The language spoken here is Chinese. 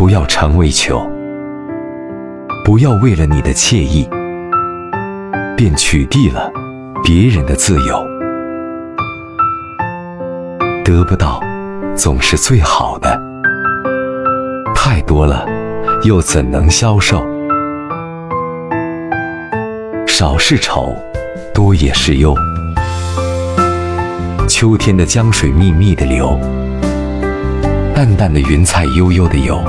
不要成为囚不要为了你的惬意便取缔了别人的自由。得不到总是最好的太多了又怎能消受？少是愁多也是忧。秋天的江水密密的流淡淡的云彩悠悠的游。